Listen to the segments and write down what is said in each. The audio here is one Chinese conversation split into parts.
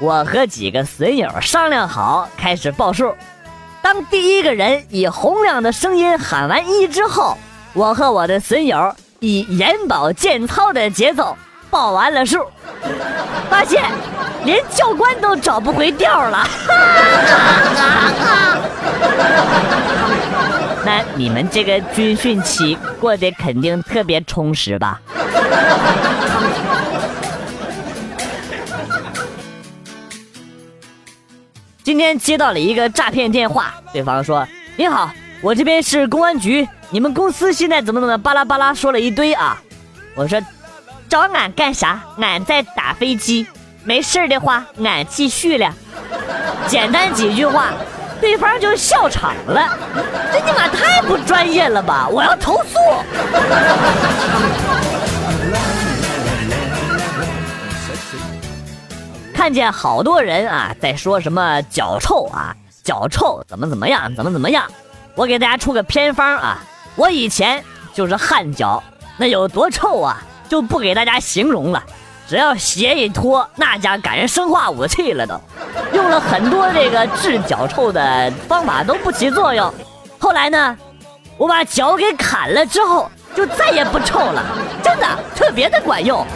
我和几个损友商量好开始报数。当第一个人以洪亮的声音喊完一之后，我和我的损友以眼保健操的节奏报完了数，发现连教官都找不回调了。那你们这个军训期过得肯定特别充实吧？今天接到了一个诈骗电话，对方说：“你好，我这边是公安局，你们公司现在怎么怎么巴拉巴拉说了一堆啊。”我说：“找俺干啥？俺在打飞机，没事的话俺继续了。”简单几句话，对方就笑场了，这尼玛太不专业了吧！我要投诉。看见好多人啊，在说什么脚臭啊，脚臭怎么怎么样，怎么怎么样。我给大家出个偏方啊，我以前就是汗脚，那有多臭啊，就不给大家形容了。只要鞋一脱，那家赶上生化武器了都。用了很多这个治脚臭的方法都不起作用。后来呢，我把脚给砍了之后，就再也不臭了，真的特别的管用。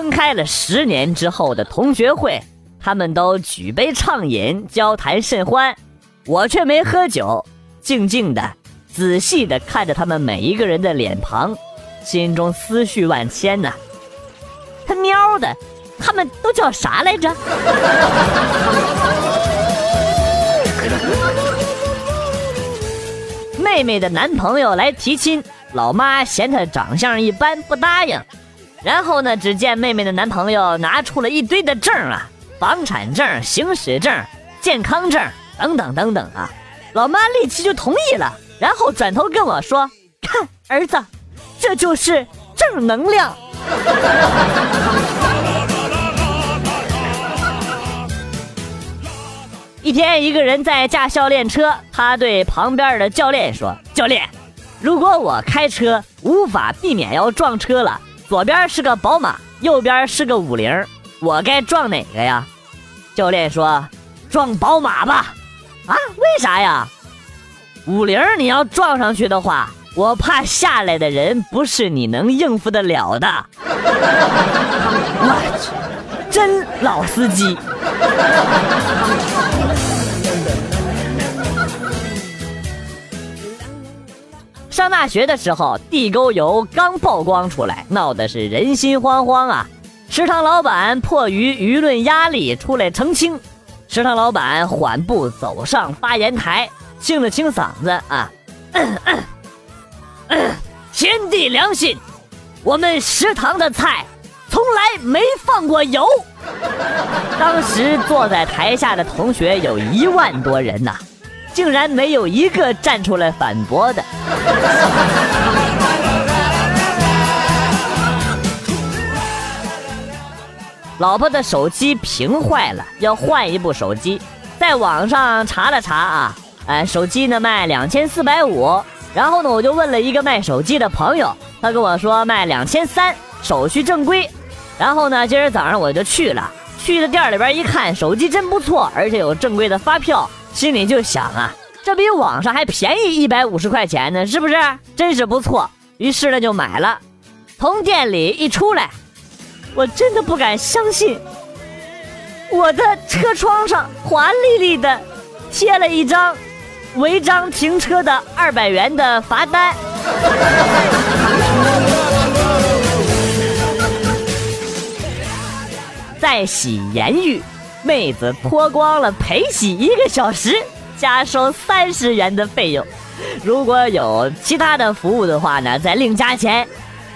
分开了十年之后的同学会，他们都举杯畅饮，交谈甚欢，我却没喝酒，静静的、仔细的看着他们每一个人的脸庞，心中思绪万千呐。他喵的，他们都叫啥来着？妹妹的男朋友来提亲，老妈嫌他长相一般，不答应。然后呢？只见妹妹的男朋友拿出了一堆的证啊，房产证、行驶证、健康证等等等等啊。老妈立即就同意了，然后转头跟我说：“看儿子，这就是正能量。” 一天，一个人在驾校练车，他对旁边的教练说：“教练，如果我开车无法避免要撞车了。”左边是个宝马，右边是个五菱，我该撞哪个呀？教练说：“撞宝马吧。”啊？为啥呀？五菱你要撞上去的话，我怕下来的人不是你能应付得了的。我去，真老司机。上大学的时候，地沟油刚曝光出来，闹得是人心惶惶啊！食堂老板迫于舆论压力出来澄清。食堂老板缓步走上发言台，清了清嗓子啊，天地良心，我们食堂的菜从来没放过油。当时坐在台下的同学有一万多人呐。竟然没有一个站出来反驳的。老婆的手机屏坏了，要换一部手机，在网上查了查啊，哎，手机呢卖两千四百五，然后呢我就问了一个卖手机的朋友，他跟我说卖两千三，手续正规。然后呢，今儿早上我就去了，去了店里边一看，手机真不错，而且有正规的发票。心里就想啊，这比网上还便宜一百五十块钱呢，是不是？真是不错。于是呢，就买了。从店里一出来，我真的不敢相信，我的车窗上华丽丽的贴了一张违章停车的二百元的罚单。再洗言语。妹子脱光了陪洗一个小时，加收三十元的费用。如果有其他的服务的话呢，再另加钱。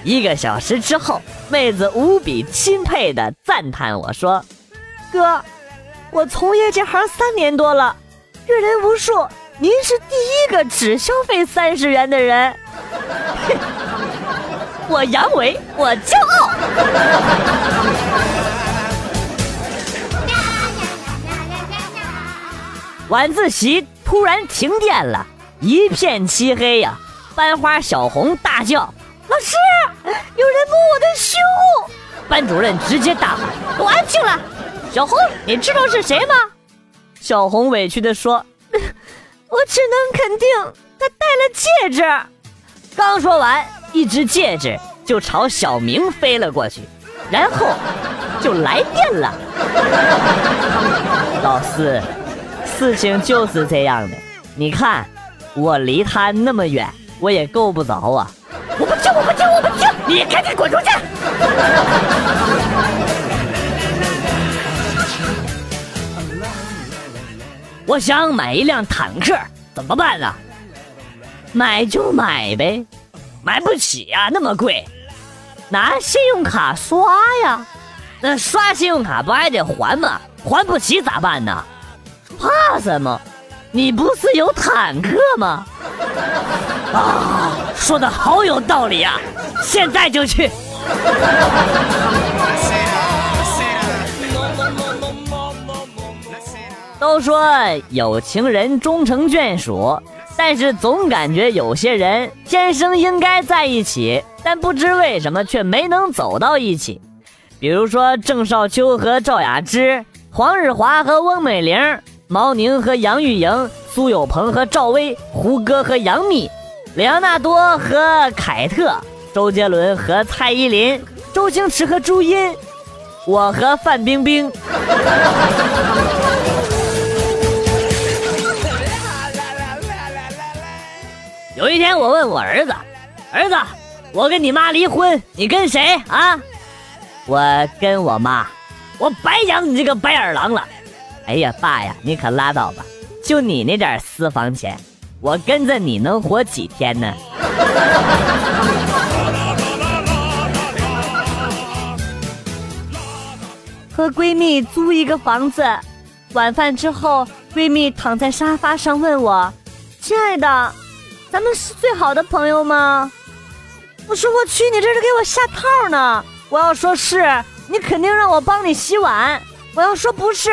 一个小时之后，妹子无比钦佩的赞叹我说：“哥，我从业这行三年多了，阅人无数，您是第一个只消费三十元的人。我阳痿，我骄傲。”晚自习突然停电了，一片漆黑呀！班花小红大叫：“老师，有人摸我的胸！”班主任直接大喊：“都安静了！”小红，你知道是谁吗？小红委屈地说：“ 我只能肯定他戴了戒指。”刚说完，一只戒指就朝小明飞了过去，然后就来电了。老师。事情就是这样的，你看，我离他那么远，我也够不着啊！我不听，我不听，我不听！你赶紧滚出去！我想买一辆坦克，怎么办呢？买就买呗，买不起呀，那么贵，拿信用卡刷呀？那刷信用卡不还得还吗？还不起咋办呢？怕什么？你不是有坦克吗？啊，说的好有道理啊！现在就去。都说有情人终成眷属，但是总感觉有些人天生应该在一起，但不知为什么却没能走到一起。比如说郑少秋和赵雅芝，黄日华和翁美玲。毛宁和杨钰莹，苏有朋和赵薇，胡歌和杨幂，莱昂纳多和凯特，周杰伦和蔡依林，周星驰和朱茵，我和范冰冰。有一天，我问我儿子：“儿子，我跟你妈离婚，你跟谁啊？”我跟我妈。我白养你这个白眼狼了。哎呀，爸呀，你可拉倒吧！就你那点私房钱，我跟着你能活几天呢？和闺蜜租一个房子，晚饭之后，闺蜜躺在沙发上问我：“亲爱的，咱们是最好的朋友吗？”我说：“我去，你这是给我下套呢！”我要说是，你肯定让我帮你洗碗；我要说不是。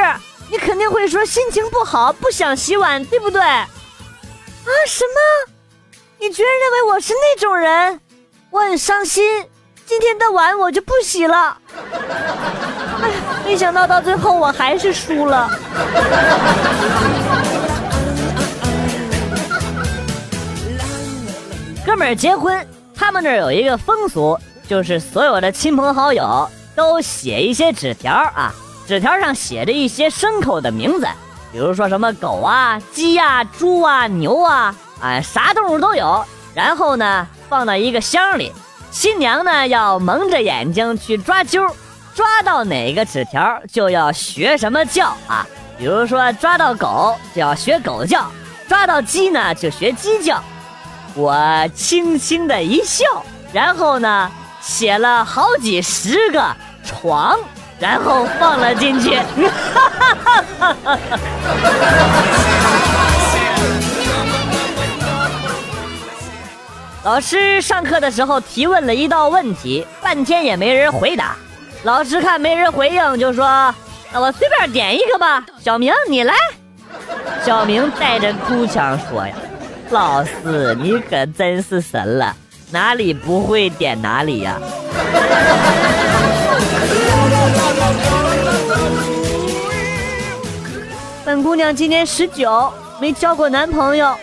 你肯定会说心情不好，不想洗碗，对不对？啊，什么？你居然认为我是那种人？我很伤心，今天的碗我就不洗了。哎，没想到到最后我还是输了。哥们儿结婚，他们那儿有一个风俗，就是所有的亲朋好友都写一些纸条啊。纸条上写着一些牲口的名字，比如说什么狗啊、鸡呀、猪啊、牛啊，啊，啥动物都有。然后呢，放到一个箱里，新娘呢要蒙着眼睛去抓阄，抓到哪个纸条就要学什么叫啊。比如说抓到狗就要学狗叫，抓到鸡呢就学鸡叫。我轻轻的一笑，然后呢写了好几十个床。然后放了进去。老师上课的时候提问了一道问题，半天也没人回答。老师看没人回应，就说：“那我随便点一个吧。”小明，你来。小明带着哭腔说：“呀，老师，你可真是神了，哪里不会点哪里呀。”本姑娘今年十九，没交过男朋友，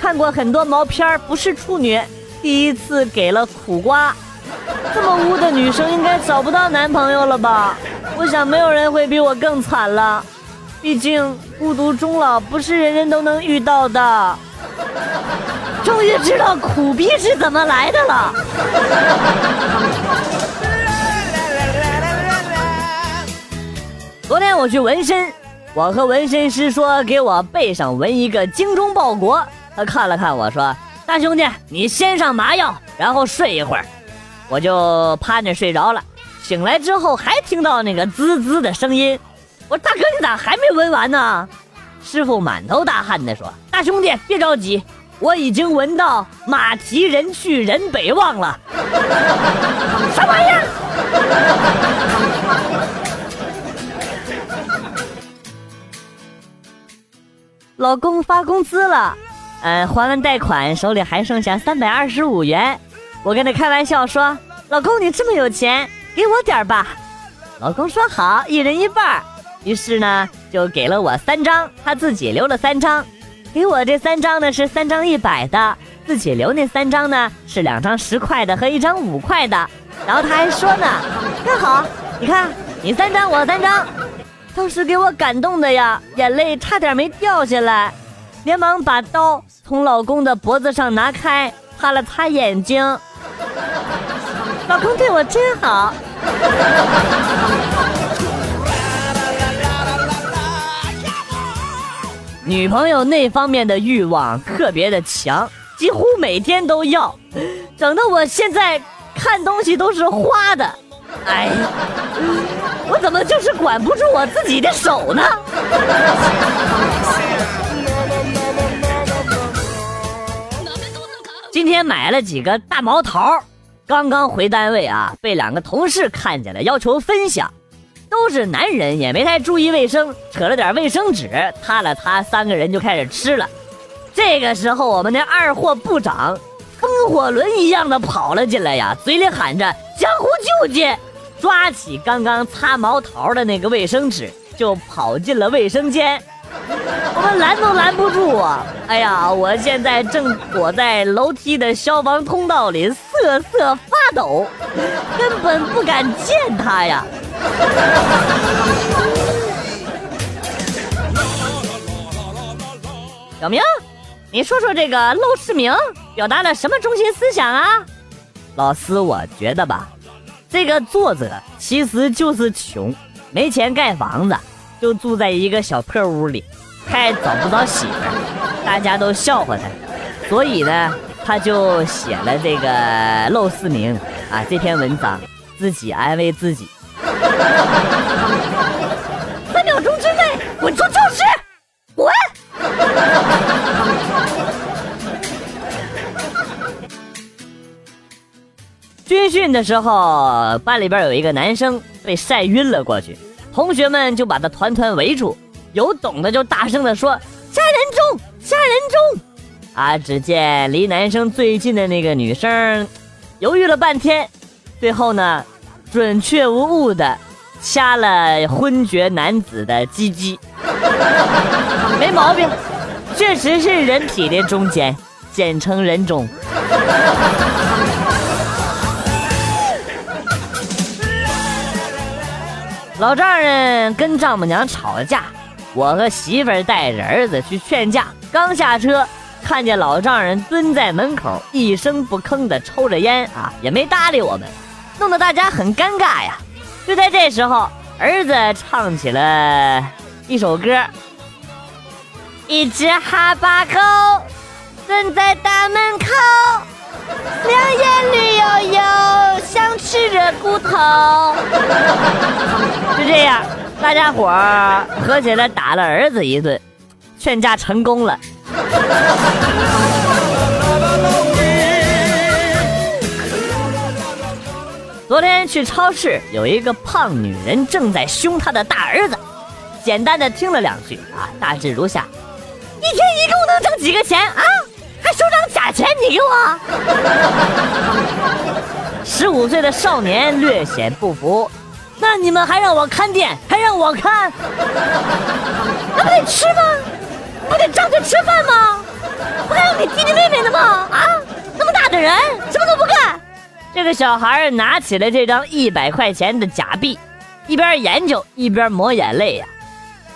看过很多毛片不是处女，第一次给了苦瓜。这么污的女生应该找不到男朋友了吧？我想没有人会比我更惨了，毕竟孤独终老不是人人都能遇到的。终于知道苦逼是怎么来的了。昨天我去纹身，我和纹身师说给我背上纹一个精忠报国。他看了看我说：“大兄弟，你先上麻药，然后睡一会儿。”我就趴着睡着了。醒来之后还听到那个滋滋的声音，我说大哥你咋还没纹完呢？师傅满头大汗的说：“大兄弟别着急，我已经闻到马蹄人去人北望了。”什么玩意儿？老公发工资了，嗯，还完贷款，手里还剩下三百二十五元。我跟他开玩笑说：“老公你这么有钱。”给我点吧，老公说好，一人一半于是呢，就给了我三张，他自己留了三张。给我这三张呢是三张一百的，自己留那三张呢是两张十块的和一张五块的。然后他还说呢，看好，你看你三张我三张，当时给我感动的呀，眼泪差点没掉下来，连忙把刀从老公的脖子上拿开，擦了擦眼睛。老公对我真好。女朋友那方面的欲望特别的强，几乎每天都要，整的我现在看东西都是花的。哎，我怎么就是管不住我自己的手呢？今天买了几个大毛桃。刚刚回单位啊，被两个同事看见了，要求分享。都是男人，也没太注意卫生，扯了点卫生纸，擦了擦，三个人就开始吃了。这个时候，我们那二货部长风火轮一样的跑了进来呀，嘴里喊着“江湖救急”，抓起刚刚擦毛桃的那个卫生纸，就跑进了卫生间。我们拦都拦不住啊！哎呀，我现在正躲在楼梯的消防通道里，瑟瑟发抖，根本不敢见他呀。小明，你说说这个《陋室铭》表达了什么中心思想啊？老师，我觉得吧，这个作者其实就是穷，没钱盖房子。就住在一个小破屋里，还找不着媳妇，大家都笑话他，所以呢，他就写了这个《陋室铭》啊这篇文章，自己安慰自己。三秒钟之内滚出去的时候，班里边有一个男生被晒晕了过去。同学们就把他团团围住，有懂的就大声的说：“杀人中，杀人中！”啊，只见离男生最近的那个女生，犹豫了半天，最后呢，准确无误的掐了昏厥男子的鸡鸡，没毛病，确实是人体的中间，简称人中。老丈人跟丈母娘吵了架，我和媳妇儿带着儿子去劝架。刚下车，看见老丈人蹲在门口，一声不吭的抽着烟啊，也没搭理我们，弄得大家很尴尬呀。就在这时候，儿子唱起了一首歌：一只哈巴狗蹲在大门口，两眼绿油油，想吃热骨头。就这样，大家伙儿合起来打了儿子一顿，劝架成功了。昨天去超市，有一个胖女人正在凶她的大儿子。简单的听了两句啊，大致如下：一天一共能挣几个钱啊？还收张假钱？你给我！十五岁的少年略显不服。那你们还让我看店，还让我看，那不得吃吗？不得张嘴吃饭吗？不还有你弟弟妹妹呢吗？啊，那么大的人，什么都不干。这个小孩拿起了这张一百块钱的假币，一边研究一边抹眼泪呀。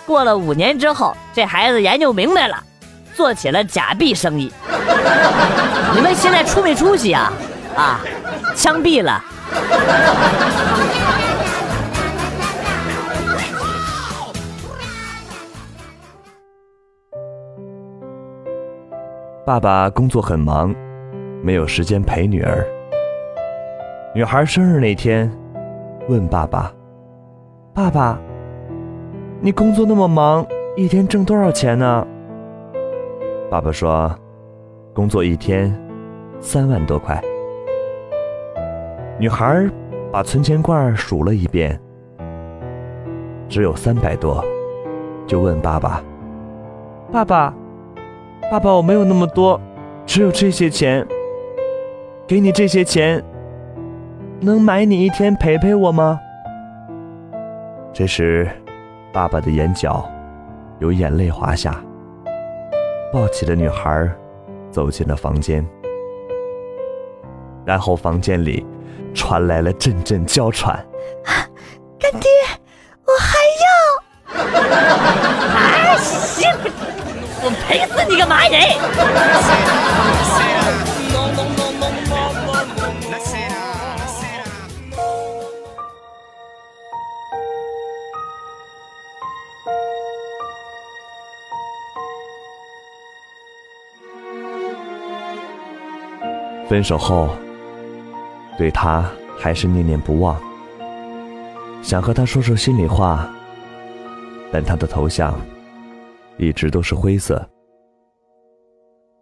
过了五年之后，这孩子研究明白了，做起了假币生意。你们现在出没出息啊？啊，枪毙了。爸爸工作很忙，没有时间陪女儿。女孩生日那天，问爸爸：“爸爸，你工作那么忙，一天挣多少钱呢？”爸爸说：“工作一天三万多块。”女孩把存钱罐数了一遍，只有三百多，就问爸爸：“爸爸，爸爸，我没有那么多，只有这些钱。给你这些钱。”能买你一天陪陪我吗？这时，爸爸的眼角有眼泪滑下，抱起了女孩，走进了房间。然后房间里传来了阵阵娇喘：“干爹，我还要！”啊，行，我赔死你个蚂蚁！分手后，对他还是念念不忘，想和他说说心里话，但他的头像一直都是灰色。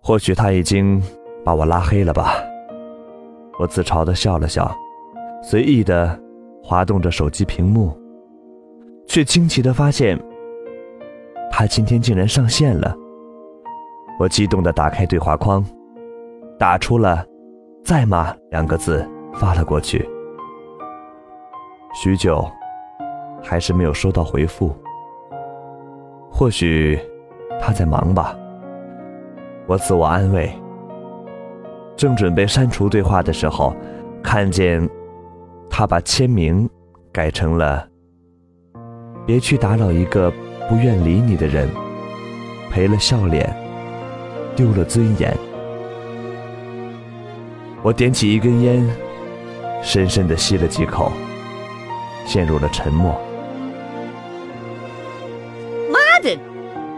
或许他已经把我拉黑了吧？我自嘲的笑了笑，随意的滑动着手机屏幕，却惊奇的发现，他今天竟然上线了。我激动的打开对话框，打出了。在吗两个字发了过去，许久，还是没有收到回复。或许他在忙吧，我自我安慰。正准备删除对话的时候，看见他把签名改成了“别去打扰一个不愿理你的人”，赔了笑脸，丢了尊严。我点起一根烟，深深的吸了几口，陷入了沉默。妈的，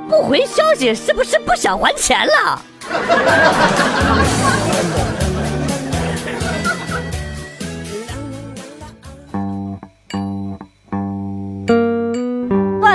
不回消息是不是不想还钱了？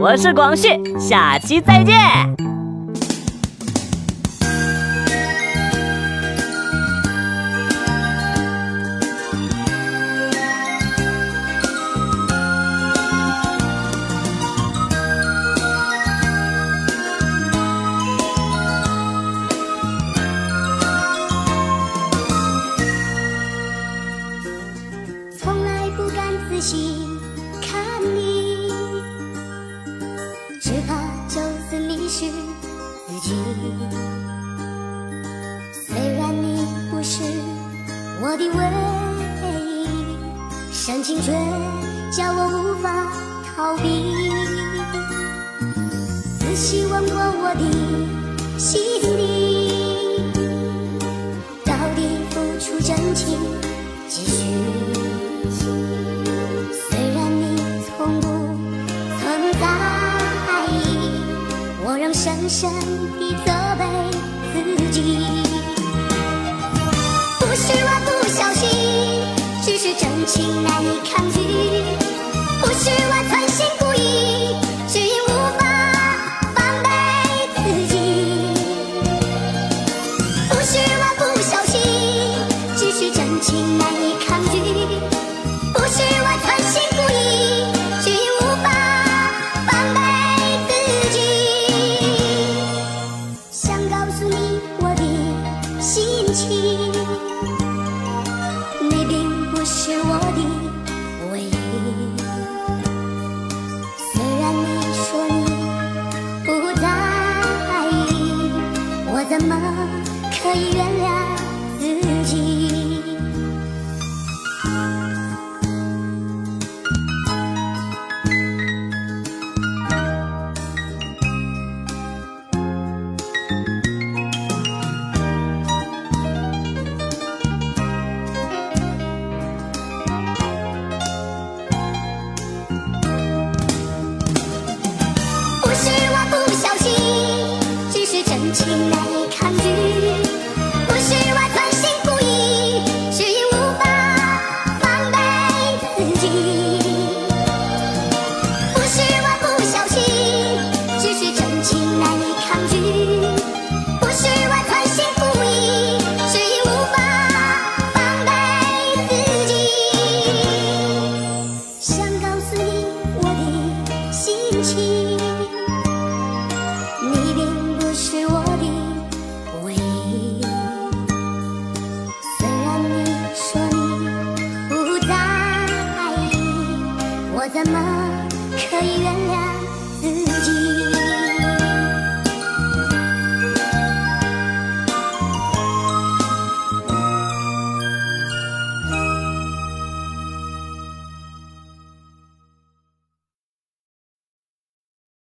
我是广旭，下期再见。我的吻深情却叫我无法逃避。仔细问过我的心底，到底付出真情几许？虽然你从不曾在意，我仍深深地走真情难以抗拒。不是我存心故意